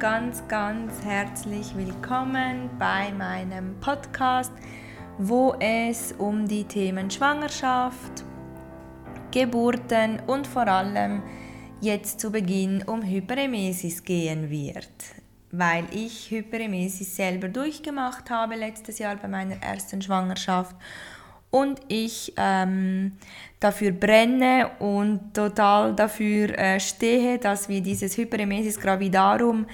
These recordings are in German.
ganz, ganz herzlich willkommen bei meinem Podcast, wo es um die Themen Schwangerschaft, Geburten und vor allem jetzt zu Beginn um Hyperemesis gehen wird. Weil ich Hyperemesis selber durchgemacht habe letztes Jahr bei meiner ersten Schwangerschaft und ich ähm, dafür brenne und total dafür äh, stehe, dass wir dieses Hyperemesis gravidarum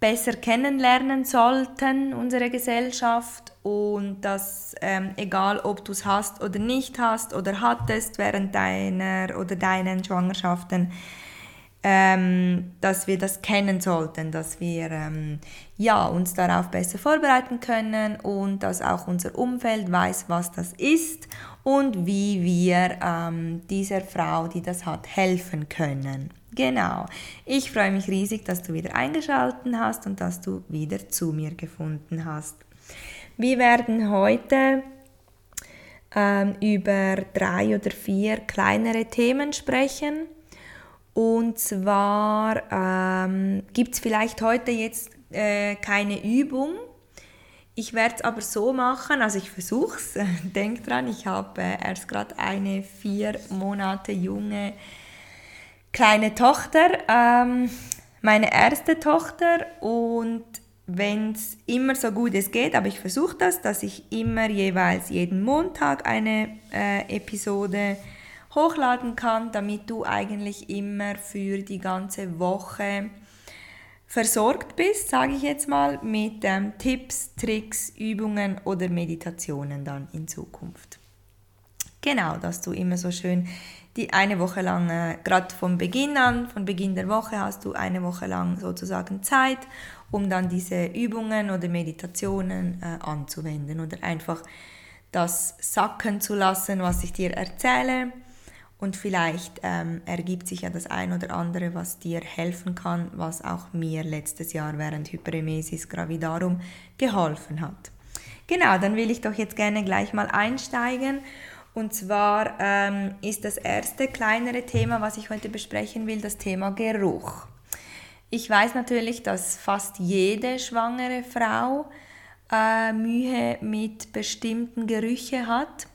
besser kennenlernen sollten, unsere Gesellschaft, und dass ähm, egal ob du es hast oder nicht hast oder hattest während deiner oder deinen Schwangerschaften, ähm, dass wir das kennen sollten, dass wir ähm, ja, uns darauf besser vorbereiten können und dass auch unser Umfeld weiß, was das ist und wie wir ähm, dieser Frau, die das hat, helfen können. Genau. Ich freue mich riesig, dass du wieder eingeschaltet hast und dass du wieder zu mir gefunden hast. Wir werden heute ähm, über drei oder vier kleinere Themen sprechen und zwar ähm, gibt es vielleicht heute jetzt äh, keine Übung. Ich werde es aber so machen, also ich versuche es. Denk dran, ich habe äh, erst gerade eine vier Monate junge kleine Tochter, ähm, meine erste Tochter und wenn es immer so gut es geht, aber ich versuche das, dass ich immer jeweils jeden Montag eine äh, Episode hochladen kann, damit du eigentlich immer für die ganze Woche versorgt bist, sage ich jetzt mal, mit ähm, Tipps, Tricks, Übungen oder Meditationen dann in Zukunft. Genau, dass du immer so schön die eine Woche lang, äh, gerade vom Beginn an, von Beginn der Woche hast du eine Woche lang sozusagen Zeit, um dann diese Übungen oder Meditationen äh, anzuwenden oder einfach das sacken zu lassen, was ich dir erzähle und vielleicht ähm, ergibt sich ja das ein oder andere, was dir helfen kann, was auch mir letztes Jahr während Hyperemesis gravidarum geholfen hat. Genau, dann will ich doch jetzt gerne gleich mal einsteigen. Und zwar ähm, ist das erste kleinere Thema, was ich heute besprechen will, das Thema Geruch. Ich weiß natürlich, dass fast jede schwangere Frau äh, Mühe mit bestimmten Gerüchen hat.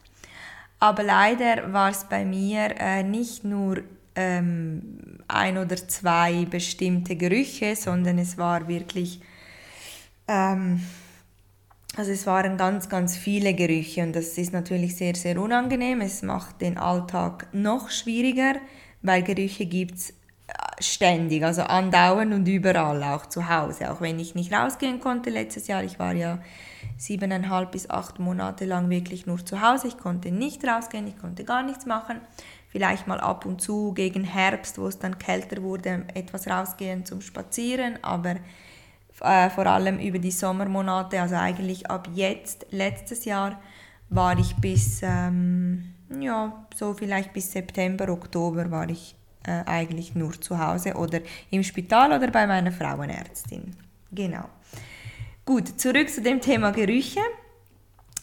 Aber leider war es bei mir äh, nicht nur ähm, ein oder zwei bestimmte Gerüche, sondern es war wirklich, ähm, also es waren ganz, ganz viele Gerüche und das ist natürlich sehr, sehr unangenehm. Es macht den Alltag noch schwieriger, weil Gerüche gibt es äh, ständig, also andauernd und überall, auch zu Hause. Auch wenn ich nicht rausgehen konnte letztes Jahr, ich war ja siebeneinhalb bis acht Monate lang wirklich nur zu Hause. Ich konnte nicht rausgehen, ich konnte gar nichts machen. Vielleicht mal ab und zu gegen Herbst, wo es dann kälter wurde, etwas rausgehen zum Spazieren, aber äh, vor allem über die Sommermonate, also eigentlich ab jetzt, letztes Jahr, war ich bis, ähm, ja, so vielleicht bis September, Oktober war ich äh, eigentlich nur zu Hause oder im Spital oder bei meiner Frauenärztin. Genau. Gut, zurück zu dem Thema Gerüche.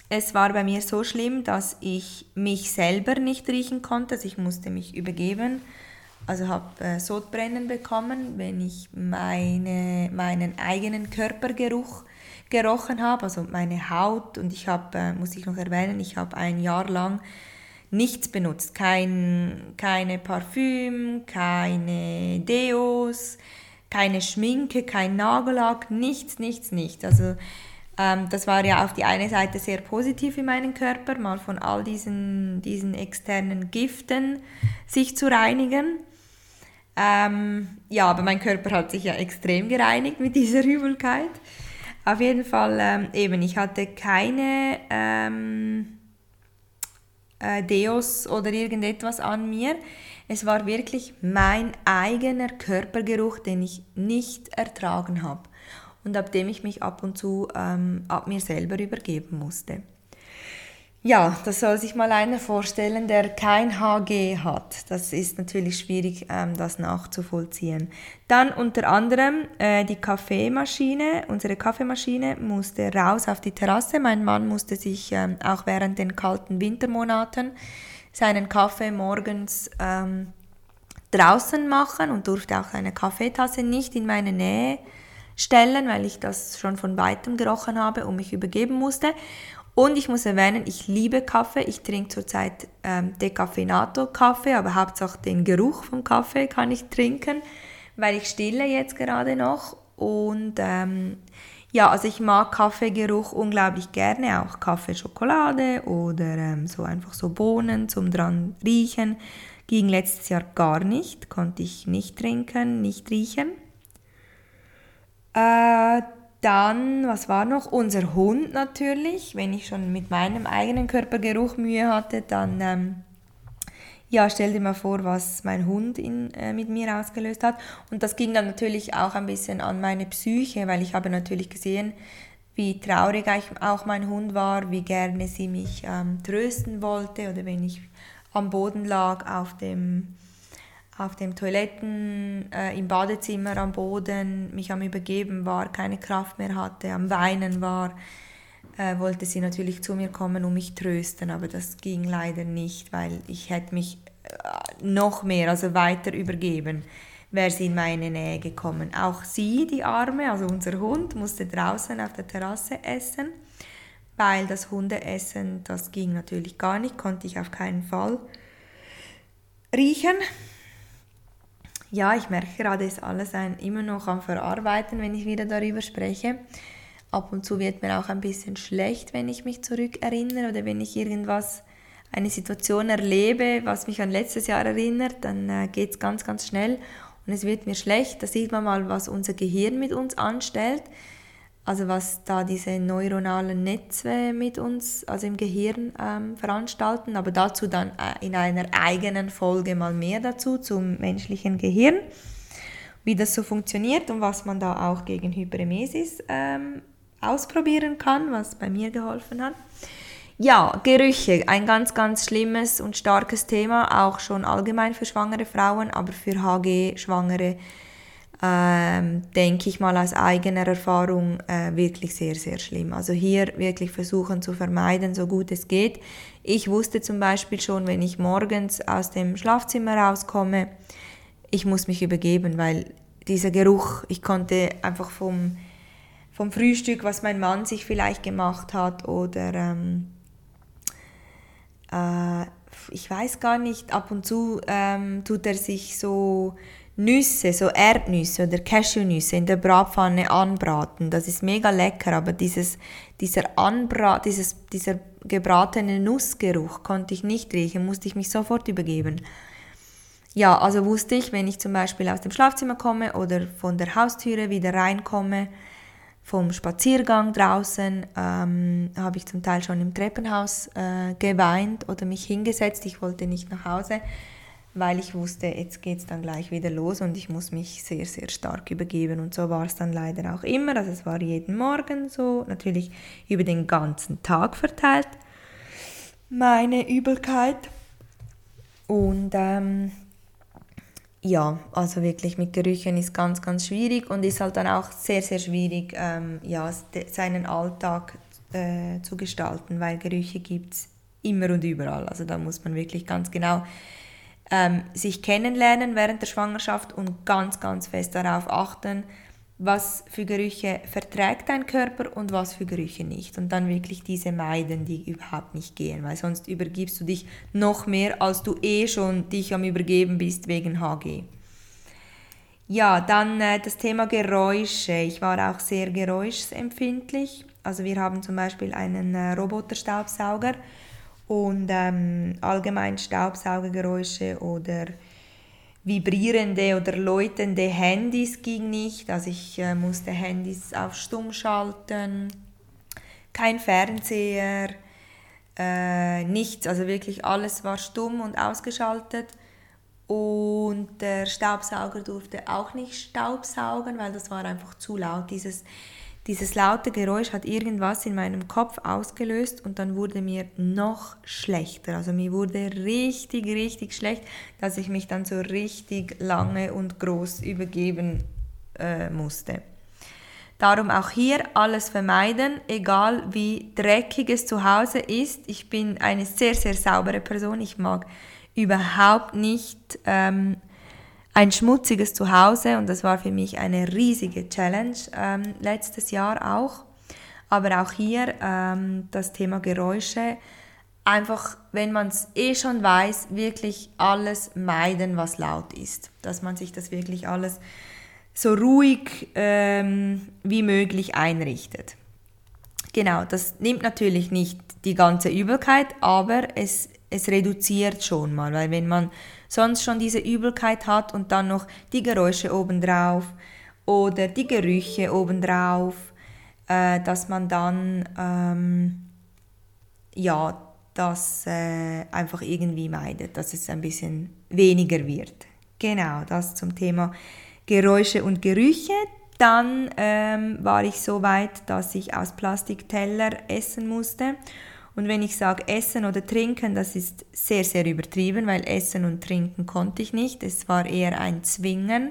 Es war bei mir so schlimm, dass ich mich selber nicht riechen konnte. Also ich musste mich übergeben. Also habe äh, Sodbrennen bekommen, wenn ich meine, meinen eigenen Körpergeruch gerochen habe, also meine Haut. Und ich habe, äh, muss ich noch erwähnen, ich habe ein Jahr lang nichts benutzt. Kein, keine Parfüm, keine Deos, keine Schminke, kein Nagellack, nichts, nichts, nichts. Also ähm, das war ja auf die eine Seite sehr positiv in meinem Körper, mal von all diesen, diesen externen Giften sich zu reinigen. Ähm, ja, aber mein Körper hat sich ja extrem gereinigt mit dieser Übelkeit. Auf jeden Fall ähm, eben, ich hatte keine ähm, äh, Deos oder irgendetwas an mir. Es war wirklich mein eigener Körpergeruch, den ich nicht ertragen habe und ab dem ich mich ab und zu ähm, ab mir selber übergeben musste. Ja, das soll sich mal einer vorstellen, der kein HG hat. Das ist natürlich schwierig, ähm, das nachzuvollziehen. Dann unter anderem äh, die Kaffeemaschine. Unsere Kaffeemaschine musste raus auf die Terrasse. Mein Mann musste sich ähm, auch während den kalten Wintermonaten seinen Kaffee morgens ähm, draußen machen und durfte auch seine Kaffeetasse nicht in meine Nähe stellen, weil ich das schon von weitem gerochen habe und mich übergeben musste. Und ich muss erwähnen, ich liebe Kaffee. Ich trinke zurzeit ähm, Decaffeinato Kaffee, aber hauptsächlich den Geruch vom Kaffee kann ich trinken, weil ich stille jetzt gerade noch. Und ähm, ja, also ich mag Kaffeegeruch unglaublich gerne, auch Kaffeeschokolade oder ähm, so einfach so Bohnen zum dran riechen. Ging letztes Jahr gar nicht, konnte ich nicht trinken, nicht riechen. Äh, dann, was war noch? Unser Hund natürlich. Wenn ich schon mit meinem eigenen Körpergeruch Mühe hatte, dann ähm, ja, stell dir mal vor, was mein Hund in, äh, mit mir ausgelöst hat. Und das ging dann natürlich auch ein bisschen an meine Psyche, weil ich habe natürlich gesehen, wie traurig auch mein Hund war, wie gerne sie mich ähm, trösten wollte oder wenn ich am Boden lag auf dem auf dem Toiletten, äh, im Badezimmer am Boden, mich am Übergeben war, keine Kraft mehr hatte, am Weinen war, äh, wollte sie natürlich zu mir kommen und mich trösten, aber das ging leider nicht, weil ich hätte mich äh, noch mehr, also weiter übergeben, wäre sie in meine Nähe gekommen. Auch sie, die Arme, also unser Hund, musste draußen auf der Terrasse essen, weil das Hundeessen, das ging natürlich gar nicht, konnte ich auf keinen Fall riechen ja, ich merke gerade, ist alles ein, immer noch am Verarbeiten, wenn ich wieder darüber spreche. Ab und zu wird mir auch ein bisschen schlecht, wenn ich mich zurückerinnere oder wenn ich irgendwas, eine Situation erlebe, was mich an letztes Jahr erinnert, dann äh, geht es ganz, ganz schnell und es wird mir schlecht. Da sieht man mal, was unser Gehirn mit uns anstellt also was da diese neuronalen Netze mit uns, also im Gehirn ähm, veranstalten, aber dazu dann äh, in einer eigenen Folge mal mehr dazu zum menschlichen Gehirn, wie das so funktioniert und was man da auch gegen Hyperemesis ähm, ausprobieren kann, was bei mir geholfen hat. Ja, Gerüche, ein ganz, ganz schlimmes und starkes Thema, auch schon allgemein für schwangere Frauen, aber für HG-Schwangere ähm, denke ich mal aus eigener Erfahrung äh, wirklich sehr, sehr schlimm. Also hier wirklich versuchen zu vermeiden, so gut es geht. Ich wusste zum Beispiel schon, wenn ich morgens aus dem Schlafzimmer rauskomme, ich muss mich übergeben, weil dieser Geruch, ich konnte einfach vom, vom Frühstück, was mein Mann sich vielleicht gemacht hat oder ähm, äh, ich weiß gar nicht, ab und zu ähm, tut er sich so Nüsse, so Erdnüsse oder Cashewnüsse in der Bratpfanne anbraten. Das ist mega lecker, aber dieses, dieser, Anbra dieses, dieser gebratene Nussgeruch konnte ich nicht riechen, musste ich mich sofort übergeben. Ja, also wusste ich, wenn ich zum Beispiel aus dem Schlafzimmer komme oder von der Haustüre wieder reinkomme, vom Spaziergang draußen, ähm, habe ich zum Teil schon im Treppenhaus äh, geweint oder mich hingesetzt. Ich wollte nicht nach Hause weil ich wusste, jetzt geht es dann gleich wieder los und ich muss mich sehr, sehr stark übergeben. Und so war es dann leider auch immer. Also es war jeden Morgen so, natürlich über den ganzen Tag verteilt, meine Übelkeit. Und ähm, ja, also wirklich mit Gerüchen ist ganz, ganz schwierig und ist halt dann auch sehr, sehr schwierig, ähm, ja, seinen Alltag äh, zu gestalten, weil Gerüche gibt es immer und überall. Also da muss man wirklich ganz genau ähm, sich kennenlernen während der Schwangerschaft und ganz, ganz fest darauf achten, was für Gerüche verträgt dein Körper und was für Gerüche nicht. Und dann wirklich diese meiden, die überhaupt nicht gehen, weil sonst übergibst du dich noch mehr, als du eh schon dich am Übergeben bist wegen HG. Ja, dann äh, das Thema Geräusche. Ich war auch sehr geräuschempfindlich. Also wir haben zum Beispiel einen äh, Roboterstaubsauger und ähm, allgemein Staubsaugergeräusche oder vibrierende oder läutende Handys ging nicht. Also ich äh, musste Handys auf Stumm schalten, kein Fernseher, äh, nichts. Also wirklich alles war stumm und ausgeschaltet. Und der Staubsauger durfte auch nicht staubsaugen, weil das war einfach zu laut. Dieses dieses laute Geräusch hat irgendwas in meinem Kopf ausgelöst und dann wurde mir noch schlechter. Also mir wurde richtig, richtig schlecht, dass ich mich dann so richtig lange und groß übergeben äh, musste. Darum auch hier alles vermeiden, egal wie dreckig es zu Hause ist. Ich bin eine sehr, sehr saubere Person. Ich mag überhaupt nicht ähm, ein schmutziges Zuhause und das war für mich eine riesige Challenge ähm, letztes Jahr auch. Aber auch hier ähm, das Thema Geräusche. Einfach, wenn man es eh schon weiß, wirklich alles meiden, was laut ist. Dass man sich das wirklich alles so ruhig ähm, wie möglich einrichtet. Genau, das nimmt natürlich nicht die ganze Übelkeit, aber es, es reduziert schon mal, weil wenn man sonst schon diese Übelkeit hat und dann noch die Geräusche obendrauf oder die Gerüche obendrauf, äh, dass man dann ähm, ja das äh, einfach irgendwie meidet, dass es ein bisschen weniger wird. Genau, das zum Thema Geräusche und Gerüche. Dann ähm, war ich so weit, dass ich aus Plastikteller essen musste. Und wenn ich sage Essen oder Trinken, das ist sehr, sehr übertrieben, weil Essen und Trinken konnte ich nicht. Es war eher ein Zwingen.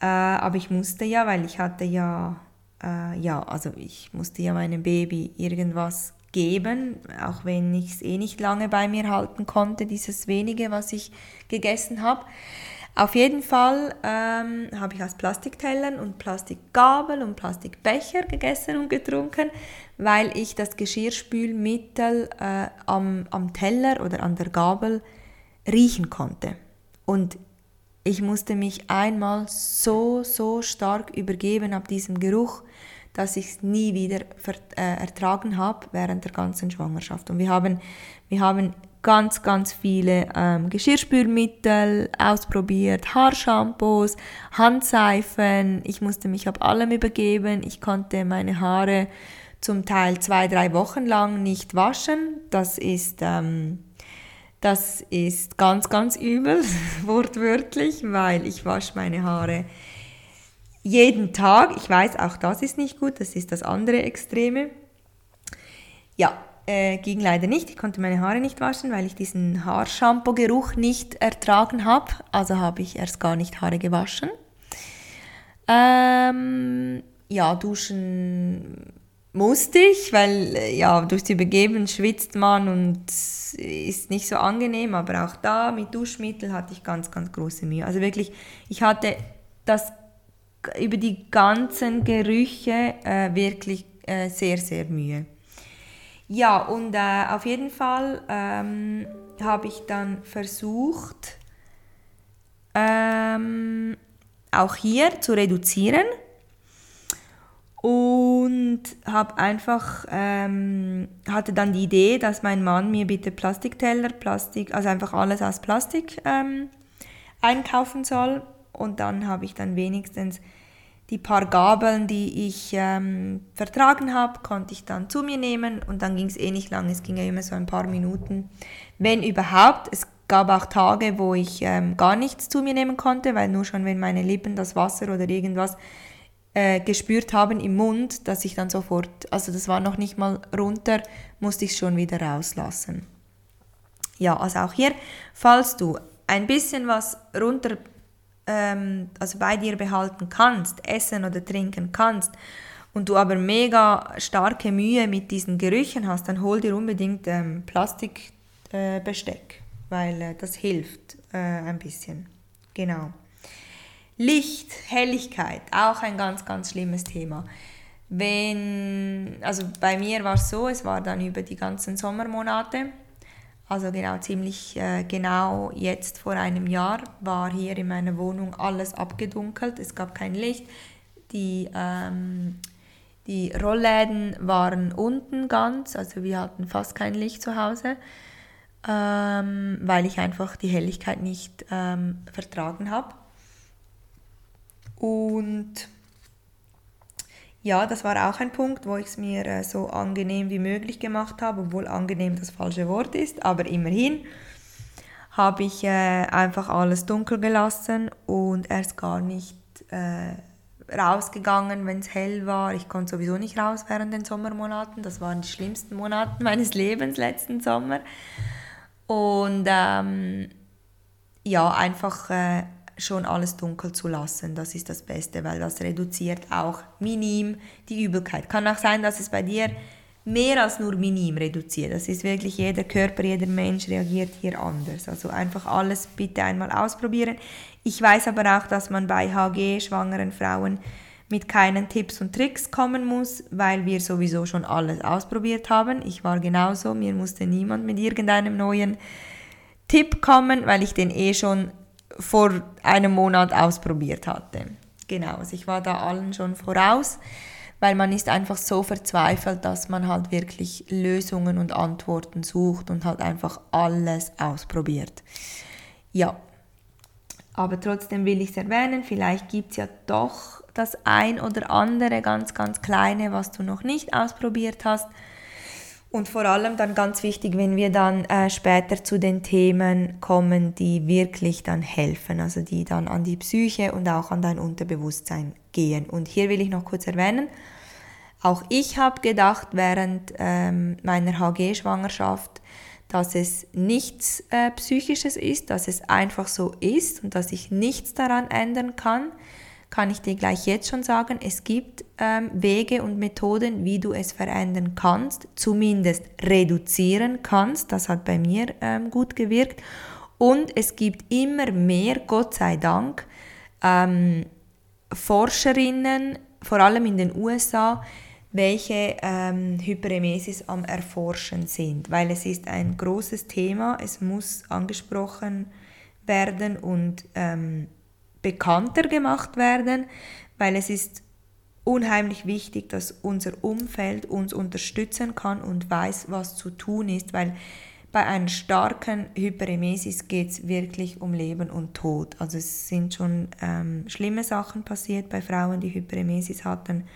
Äh, aber ich musste ja, weil ich hatte ja, äh, ja, also ich musste ja meinem Baby irgendwas geben, auch wenn ich es eh nicht lange bei mir halten konnte, dieses wenige, was ich gegessen habe. Auf jeden Fall ähm, habe ich aus Plastiktellern und Plastikgabel und Plastikbecher gegessen und getrunken, weil ich das Geschirrspülmittel äh, am, am Teller oder an der Gabel riechen konnte. Und ich musste mich einmal so, so stark übergeben ab diesem Geruch, dass ich es nie wieder äh, ertragen habe während der ganzen Schwangerschaft. Und wir haben, wir haben ganz, ganz viele ähm, Geschirrspülmittel ausprobiert, Haarshampoos, Handseifen. Ich musste mich ab allem übergeben. Ich konnte meine Haare zum Teil zwei, drei Wochen lang nicht waschen. Das ist, ähm, das ist ganz, ganz übel, wortwörtlich, weil ich wasche meine Haare jeden Tag. Ich weiß, auch das ist nicht gut, das ist das andere Extreme. Ja, äh, ging leider nicht. Ich konnte meine Haare nicht waschen, weil ich diesen Haarshampoo-Geruch nicht ertragen habe. Also habe ich erst gar nicht Haare gewaschen. Ähm, ja, duschen musste ich, weil äh, ja, durchs Übergeben schwitzt man und ist nicht so angenehm, aber auch da mit Duschmittel hatte ich ganz, ganz große Mühe. Also wirklich, ich hatte das über die ganzen Gerüche äh, wirklich äh, sehr, sehr Mühe. Ja, und äh, auf jeden Fall ähm, habe ich dann versucht, ähm, auch hier zu reduzieren und habe einfach ähm, hatte dann die Idee, dass mein Mann mir bitte Plastikteller, Plastik, also einfach alles aus Plastik ähm, einkaufen soll. Und dann habe ich dann wenigstens die paar Gabeln, die ich ähm, vertragen habe, konnte ich dann zu mir nehmen. Und dann ging es eh nicht lang, es ging ja immer so ein paar Minuten, wenn überhaupt. Es gab auch Tage, wo ich ähm, gar nichts zu mir nehmen konnte, weil nur schon wenn meine Lippen das Wasser oder irgendwas äh, gespürt haben im Mund, dass ich dann sofort, also das war noch nicht mal runter, musste ich schon wieder rauslassen. Ja, also auch hier, falls du ein bisschen was runter ähm, also bei dir behalten kannst, essen oder trinken kannst und du aber mega starke Mühe mit diesen Gerüchen hast, dann hol dir unbedingt ähm, Plastikbesteck, äh, weil äh, das hilft äh, ein bisschen. Genau. Licht, Helligkeit, auch ein ganz, ganz schlimmes Thema. Wenn, also bei mir war es so, es war dann über die ganzen Sommermonate, also genau ziemlich äh, genau jetzt vor einem Jahr war hier in meiner Wohnung alles abgedunkelt. Es gab kein Licht. Die, ähm, die Rollläden waren unten ganz, also wir hatten fast kein Licht zu Hause, ähm, weil ich einfach die Helligkeit nicht ähm, vertragen habe. Und ja, das war auch ein Punkt, wo ich es mir äh, so angenehm wie möglich gemacht habe, obwohl angenehm das falsche Wort ist, aber immerhin habe ich äh, einfach alles dunkel gelassen und erst gar nicht äh, rausgegangen, wenn es hell war. Ich konnte sowieso nicht raus während den Sommermonaten. Das waren die schlimmsten Monate meines Lebens letzten Sommer. Und ähm, ja, einfach äh, schon alles dunkel zu lassen. Das ist das Beste, weil das reduziert auch minim die Übelkeit. Kann auch sein, dass es bei dir mehr als nur minim reduziert. Das ist wirklich jeder Körper, jeder Mensch reagiert hier anders. Also einfach alles bitte einmal ausprobieren. Ich weiß aber auch, dass man bei HG schwangeren Frauen mit keinen Tipps und Tricks kommen muss, weil wir sowieso schon alles ausprobiert haben. Ich war genauso, mir musste niemand mit irgendeinem neuen Tipp kommen, weil ich den eh schon vor einem Monat ausprobiert hatte. Genau, also ich war da allen schon voraus, weil man ist einfach so verzweifelt, dass man halt wirklich Lösungen und Antworten sucht und halt einfach alles ausprobiert. Ja, aber trotzdem will ich es erwähnen, vielleicht gibt es ja doch das ein oder andere ganz, ganz kleine, was du noch nicht ausprobiert hast. Und vor allem dann ganz wichtig, wenn wir dann äh, später zu den Themen kommen, die wirklich dann helfen, also die dann an die Psyche und auch an dein Unterbewusstsein gehen. Und hier will ich noch kurz erwähnen, auch ich habe gedacht während ähm, meiner HG-Schwangerschaft, dass es nichts äh, Psychisches ist, dass es einfach so ist und dass ich nichts daran ändern kann kann ich dir gleich jetzt schon sagen, es gibt ähm, Wege und Methoden, wie du es verändern kannst, zumindest reduzieren kannst. Das hat bei mir ähm, gut gewirkt. Und es gibt immer mehr, Gott sei Dank, ähm, Forscherinnen, vor allem in den USA, welche ähm, Hyperemesis am Erforschen sind, weil es ist ein großes Thema, es muss angesprochen werden und ähm, bekannter gemacht werden, weil es ist unheimlich wichtig, dass unser Umfeld uns unterstützen kann und weiß, was zu tun ist, weil bei einer starken Hyperemesis geht es wirklich um Leben und Tod. Also es sind schon ähm, schlimme Sachen passiert bei Frauen, die Hyperemesis hatten.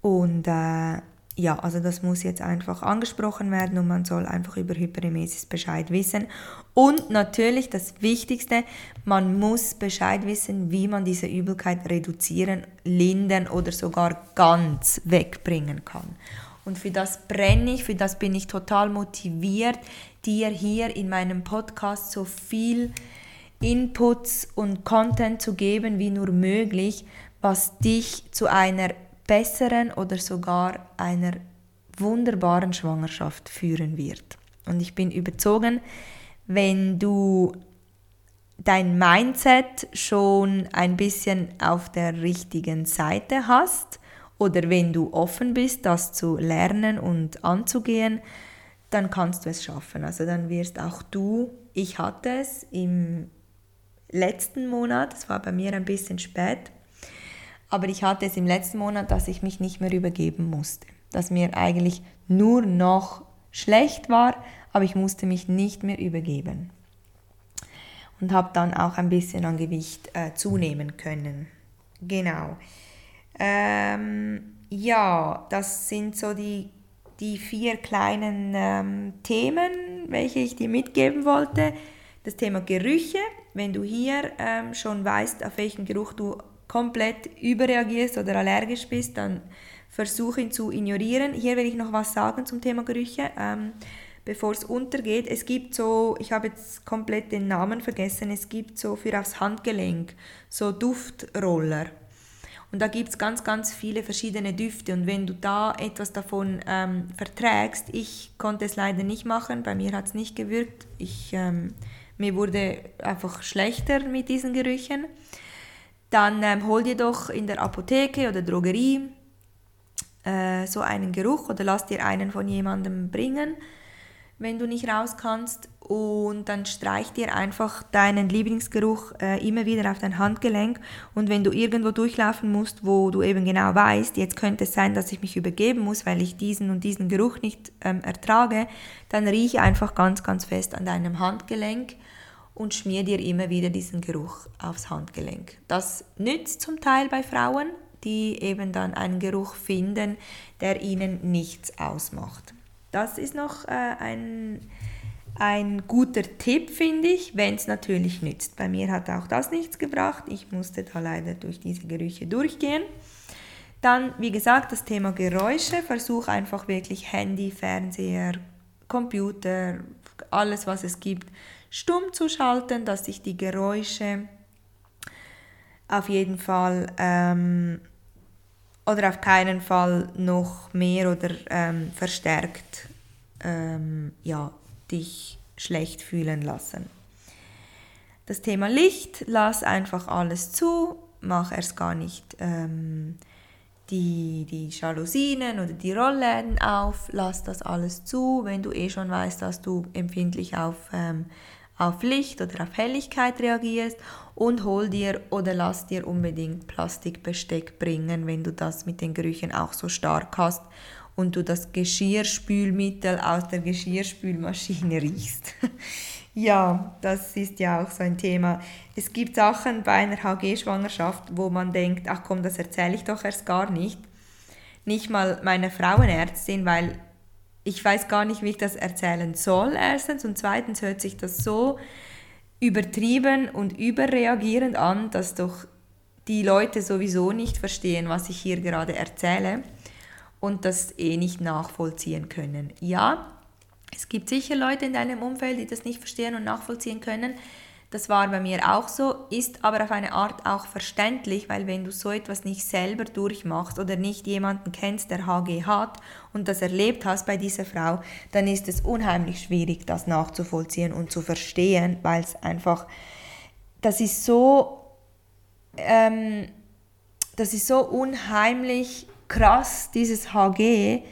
Und äh, ja, also das muss jetzt einfach angesprochen werden und man soll einfach über Hyperemesis Bescheid wissen. Und natürlich das Wichtigste, man muss Bescheid wissen, wie man diese Übelkeit reduzieren, lindern oder sogar ganz wegbringen kann. Und für das brenne ich, für das bin ich total motiviert, dir hier in meinem Podcast so viel Inputs und Content zu geben wie nur möglich, was dich zu einer besseren oder sogar einer wunderbaren Schwangerschaft führen wird. Und ich bin überzogen, wenn du dein Mindset schon ein bisschen auf der richtigen Seite hast oder wenn du offen bist, das zu lernen und anzugehen, dann kannst du es schaffen. Also dann wirst auch du, ich hatte es im letzten Monat, es war bei mir ein bisschen spät, aber ich hatte es im letzten Monat, dass ich mich nicht mehr übergeben musste. Dass mir eigentlich nur noch schlecht war, aber ich musste mich nicht mehr übergeben. Und habe dann auch ein bisschen an Gewicht äh, zunehmen können. Genau. Ähm, ja, das sind so die, die vier kleinen ähm, Themen, welche ich dir mitgeben wollte. Das Thema Gerüche. Wenn du hier ähm, schon weißt, auf welchen Geruch du komplett überreagierst oder allergisch bist, dann versuche ihn zu ignorieren. Hier will ich noch was sagen zum Thema Gerüche, ähm, bevor es untergeht. Es gibt so, ich habe jetzt komplett den Namen vergessen, es gibt so für aufs Handgelenk so Duftroller. Und da gibt es ganz, ganz viele verschiedene Düfte. Und wenn du da etwas davon ähm, verträgst, ich konnte es leider nicht machen, bei mir hat es nicht gewirkt. Ich, ähm, mir wurde einfach schlechter mit diesen Gerüchen dann ähm, hol dir doch in der Apotheke oder Drogerie äh, so einen Geruch oder lass dir einen von jemandem bringen, wenn du nicht raus kannst. Und dann streich dir einfach deinen Lieblingsgeruch äh, immer wieder auf dein Handgelenk. Und wenn du irgendwo durchlaufen musst, wo du eben genau weißt, jetzt könnte es sein, dass ich mich übergeben muss, weil ich diesen und diesen Geruch nicht ähm, ertrage, dann riech einfach ganz, ganz fest an deinem Handgelenk und schmier dir immer wieder diesen Geruch aufs Handgelenk. Das nützt zum Teil bei Frauen, die eben dann einen Geruch finden, der ihnen nichts ausmacht. Das ist noch äh, ein, ein guter Tipp, finde ich, wenn es natürlich nützt. Bei mir hat auch das nichts gebracht. Ich musste da leider durch diese Gerüche durchgehen. Dann, wie gesagt, das Thema Geräusche. Versuch einfach wirklich Handy, Fernseher, Computer, alles, was es gibt, stumm zu schalten, dass sich die Geräusche auf jeden Fall ähm, oder auf keinen Fall noch mehr oder ähm, verstärkt ähm, ja, dich schlecht fühlen lassen. Das Thema Licht, lass einfach alles zu, mach erst gar nicht ähm, die, die Jalousien oder die Rollläden auf, lass das alles zu, wenn du eh schon weißt, dass du empfindlich auf, ähm, auf Licht oder auf Helligkeit reagierst und hol dir oder lass dir unbedingt Plastikbesteck bringen, wenn du das mit den Gerüchen auch so stark hast und du das Geschirrspülmittel aus der Geschirrspülmaschine riechst. ja, das ist ja auch so ein Thema. Es gibt Sachen bei einer HG-Schwangerschaft, wo man denkt, ach komm, das erzähle ich doch erst gar nicht. Nicht mal meine Frauenärztin, weil ich weiß gar nicht, wie ich das erzählen soll, erstens. Und zweitens hört sich das so übertrieben und überreagierend an, dass doch die Leute sowieso nicht verstehen, was ich hier gerade erzähle und das eh nicht nachvollziehen können. Ja, es gibt sicher Leute in deinem Umfeld, die das nicht verstehen und nachvollziehen können. Das war bei mir auch so, ist aber auf eine Art auch verständlich, weil wenn du so etwas nicht selber durchmachst oder nicht jemanden kennst, der HG hat und das erlebt hast bei dieser Frau, dann ist es unheimlich schwierig, das nachzuvollziehen und zu verstehen, weil es einfach, das ist so, ähm, das ist so unheimlich krass, dieses HG,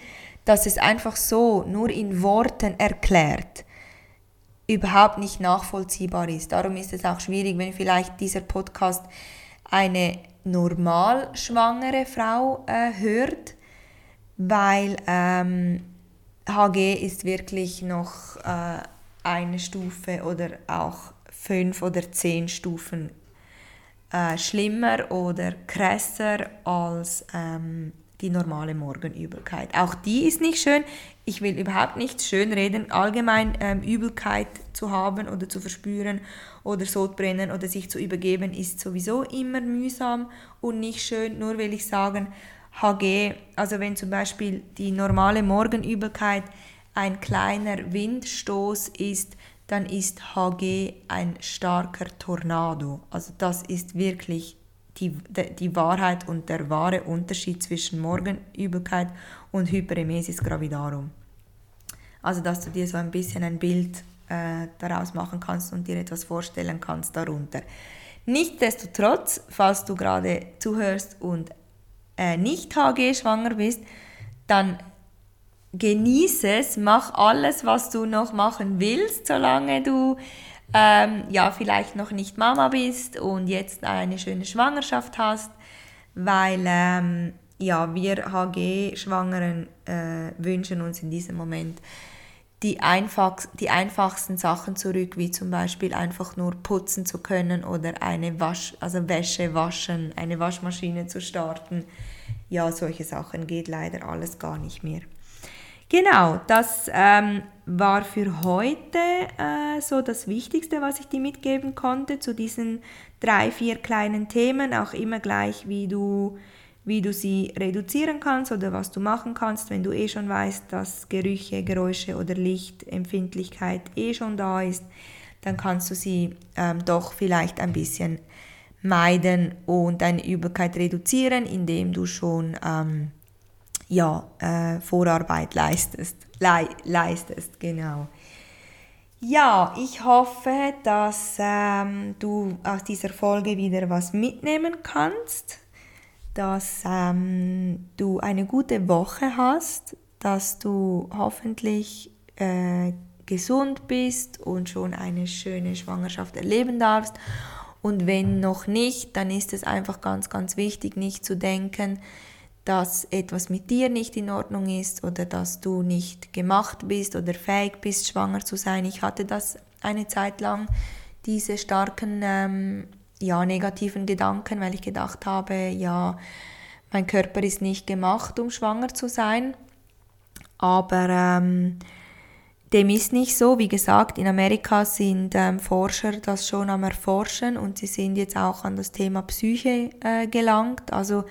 dass es einfach so nur in Worten erklärt überhaupt nicht nachvollziehbar ist. Darum ist es auch schwierig, wenn vielleicht dieser Podcast eine normal schwangere Frau äh, hört, weil ähm, HG ist wirklich noch äh, eine Stufe oder auch fünf oder zehn Stufen äh, schlimmer oder krasser als ähm, die normale Morgenübelkeit. Auch die ist nicht schön. Ich will überhaupt nicht schön reden, allgemein ähm, Übelkeit zu haben oder zu verspüren oder Sodbrennen oder sich zu übergeben ist sowieso immer mühsam und nicht schön. Nur will ich sagen, HG, also wenn zum Beispiel die normale Morgenübelkeit ein kleiner Windstoß ist, dann ist HG ein starker Tornado. Also das ist wirklich die, die Wahrheit und der wahre Unterschied zwischen Morgenübelkeit und Hyperemesis gravidarum. Also dass du dir so ein bisschen ein Bild äh, daraus machen kannst und dir etwas vorstellen kannst darunter. Nichtsdestotrotz, falls du gerade zuhörst und äh, nicht HG schwanger bist, dann genieße es, mach alles, was du noch machen willst, solange du ähm, ja, vielleicht noch nicht Mama bist und jetzt eine schöne Schwangerschaft hast, weil ähm, ja, wir HG-Schwangeren äh, wünschen uns in diesem Moment die, einfach, die einfachsten Sachen zurück, wie zum Beispiel einfach nur putzen zu können oder eine Wasch, also Wäsche waschen, eine Waschmaschine zu starten. Ja, solche Sachen geht leider alles gar nicht mehr. Genau, das ähm, war für heute äh, so das Wichtigste, was ich dir mitgeben konnte zu diesen drei, vier kleinen Themen. Auch immer gleich, wie du, wie du sie reduzieren kannst oder was du machen kannst, wenn du eh schon weißt, dass Gerüche, Geräusche oder Lichtempfindlichkeit eh schon da ist, dann kannst du sie ähm, doch vielleicht ein bisschen meiden und deine Übelkeit reduzieren, indem du schon ähm, ja, äh, Vorarbeit leistest. Le leistest, genau. Ja, ich hoffe, dass ähm, du aus dieser Folge wieder was mitnehmen kannst, dass ähm, du eine gute Woche hast, dass du hoffentlich äh, gesund bist und schon eine schöne Schwangerschaft erleben darfst. Und wenn noch nicht, dann ist es einfach ganz, ganz wichtig, nicht zu denken, dass etwas mit dir nicht in Ordnung ist oder dass du nicht gemacht bist oder fähig bist, schwanger zu sein. Ich hatte das eine Zeit lang, diese starken ähm, ja, negativen Gedanken, weil ich gedacht habe, ja, mein Körper ist nicht gemacht, um schwanger zu sein. Aber ähm, dem ist nicht so. Wie gesagt, in Amerika sind ähm, Forscher das schon am Erforschen und sie sind jetzt auch an das Thema Psyche äh, gelangt. Also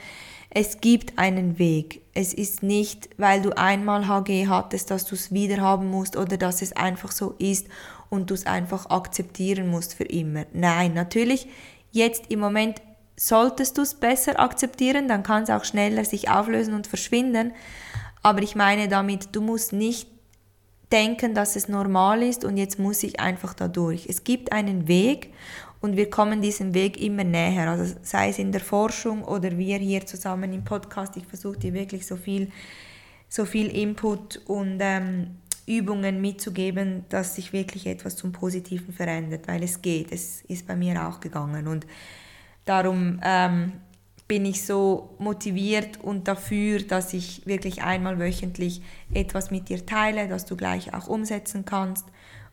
es gibt einen Weg. Es ist nicht, weil du einmal HG hattest, dass du es wieder haben musst oder dass es einfach so ist und du es einfach akzeptieren musst für immer. Nein, natürlich, jetzt im Moment solltest du es besser akzeptieren, dann kann es auch schneller sich auflösen und verschwinden. Aber ich meine damit, du musst nicht denken, dass es normal ist und jetzt muss ich einfach da durch. Es gibt einen Weg und wir kommen diesem Weg immer näher. Also sei es in der Forschung oder wir hier zusammen im Podcast. Ich versuche dir wirklich so viel, so viel Input und ähm, Übungen mitzugeben, dass sich wirklich etwas zum Positiven verändert, weil es geht. Es ist bei mir auch gegangen und darum ähm, bin ich so motiviert und dafür, dass ich wirklich einmal wöchentlich etwas mit dir teile, dass du gleich auch umsetzen kannst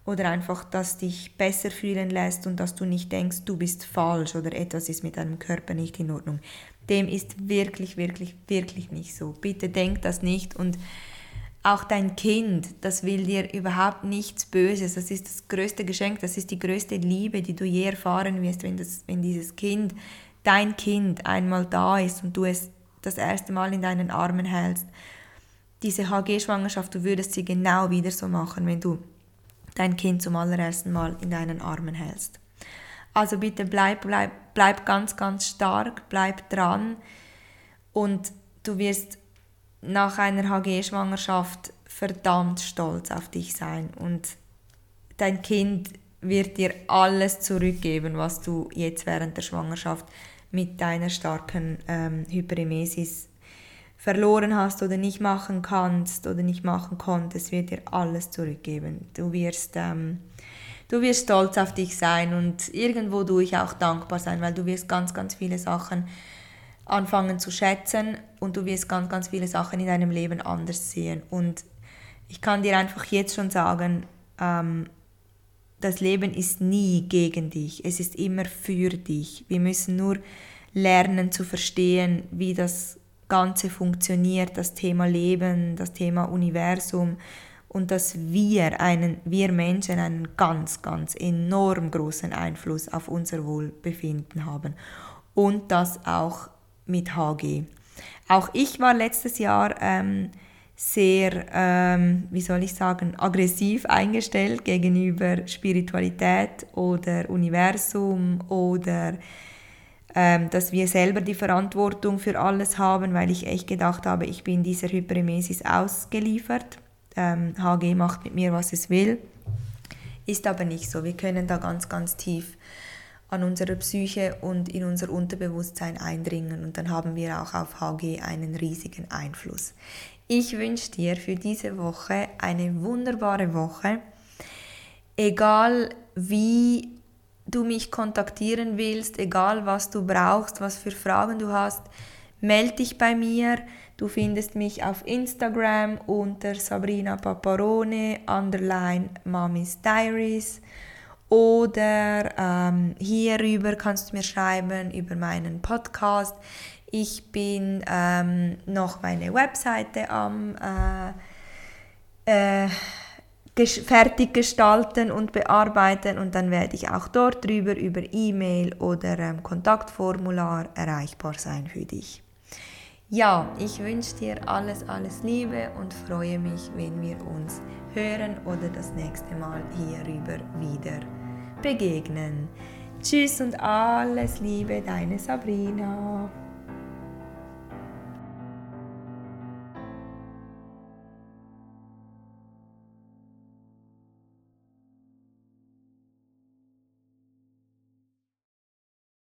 oder einfach, dass dich besser fühlen lässt und dass du nicht denkst, du bist falsch oder etwas ist mit deinem Körper nicht in Ordnung. Dem ist wirklich, wirklich, wirklich nicht so. Bitte denk das nicht und auch dein Kind, das will dir überhaupt nichts Böses. Das ist das größte Geschenk, das ist die größte Liebe, die du je erfahren wirst, wenn, das, wenn dieses Kind, dein Kind, einmal da ist und du es das erste Mal in deinen Armen hältst. Diese HG-Schwangerschaft, du würdest sie genau wieder so machen, wenn du dein Kind zum allerersten Mal in deinen Armen hältst. Also bitte bleib, bleib, bleib ganz, ganz stark, bleib dran und du wirst nach einer HG-Schwangerschaft verdammt stolz auf dich sein und dein Kind wird dir alles zurückgeben, was du jetzt während der Schwangerschaft mit deiner starken ähm, Hyperemesis verloren hast oder nicht machen kannst oder nicht machen konntest, wird dir alles zurückgeben. Du wirst, ähm, du wirst stolz auf dich sein und irgendwo durch auch dankbar sein, weil du wirst ganz, ganz viele Sachen anfangen zu schätzen und du wirst ganz, ganz viele Sachen in deinem Leben anders sehen. Und ich kann dir einfach jetzt schon sagen, ähm, das Leben ist nie gegen dich, es ist immer für dich. Wir müssen nur lernen zu verstehen, wie das Ganze funktioniert, das Thema Leben, das Thema Universum und dass wir, einen, wir Menschen einen ganz, ganz enorm großen Einfluss auf unser Wohlbefinden haben und das auch mit HG. Auch ich war letztes Jahr ähm, sehr, ähm, wie soll ich sagen, aggressiv eingestellt gegenüber Spiritualität oder Universum oder dass wir selber die Verantwortung für alles haben, weil ich echt gedacht habe, ich bin dieser Hyperemesis ausgeliefert. Ähm, HG macht mit mir, was es will. Ist aber nicht so. Wir können da ganz, ganz tief an unsere Psyche und in unser Unterbewusstsein eindringen und dann haben wir auch auf HG einen riesigen Einfluss. Ich wünsche dir für diese Woche eine wunderbare Woche. Egal wie du mich kontaktieren willst, egal was du brauchst, was für Fragen du hast, melde dich bei mir. Du findest mich auf Instagram unter Sabrina Paparone, underline Mommy's Diaries. Oder ähm, hierüber kannst du mir schreiben über meinen Podcast. Ich bin ähm, noch meine Webseite am äh, äh, fertig gestalten und bearbeiten und dann werde ich auch dort drüber über E-Mail oder ähm, Kontaktformular erreichbar sein für dich. Ja, ich wünsche dir alles, alles Liebe und freue mich, wenn wir uns hören oder das nächste Mal hierüber wieder begegnen. Tschüss und alles Liebe, deine Sabrina.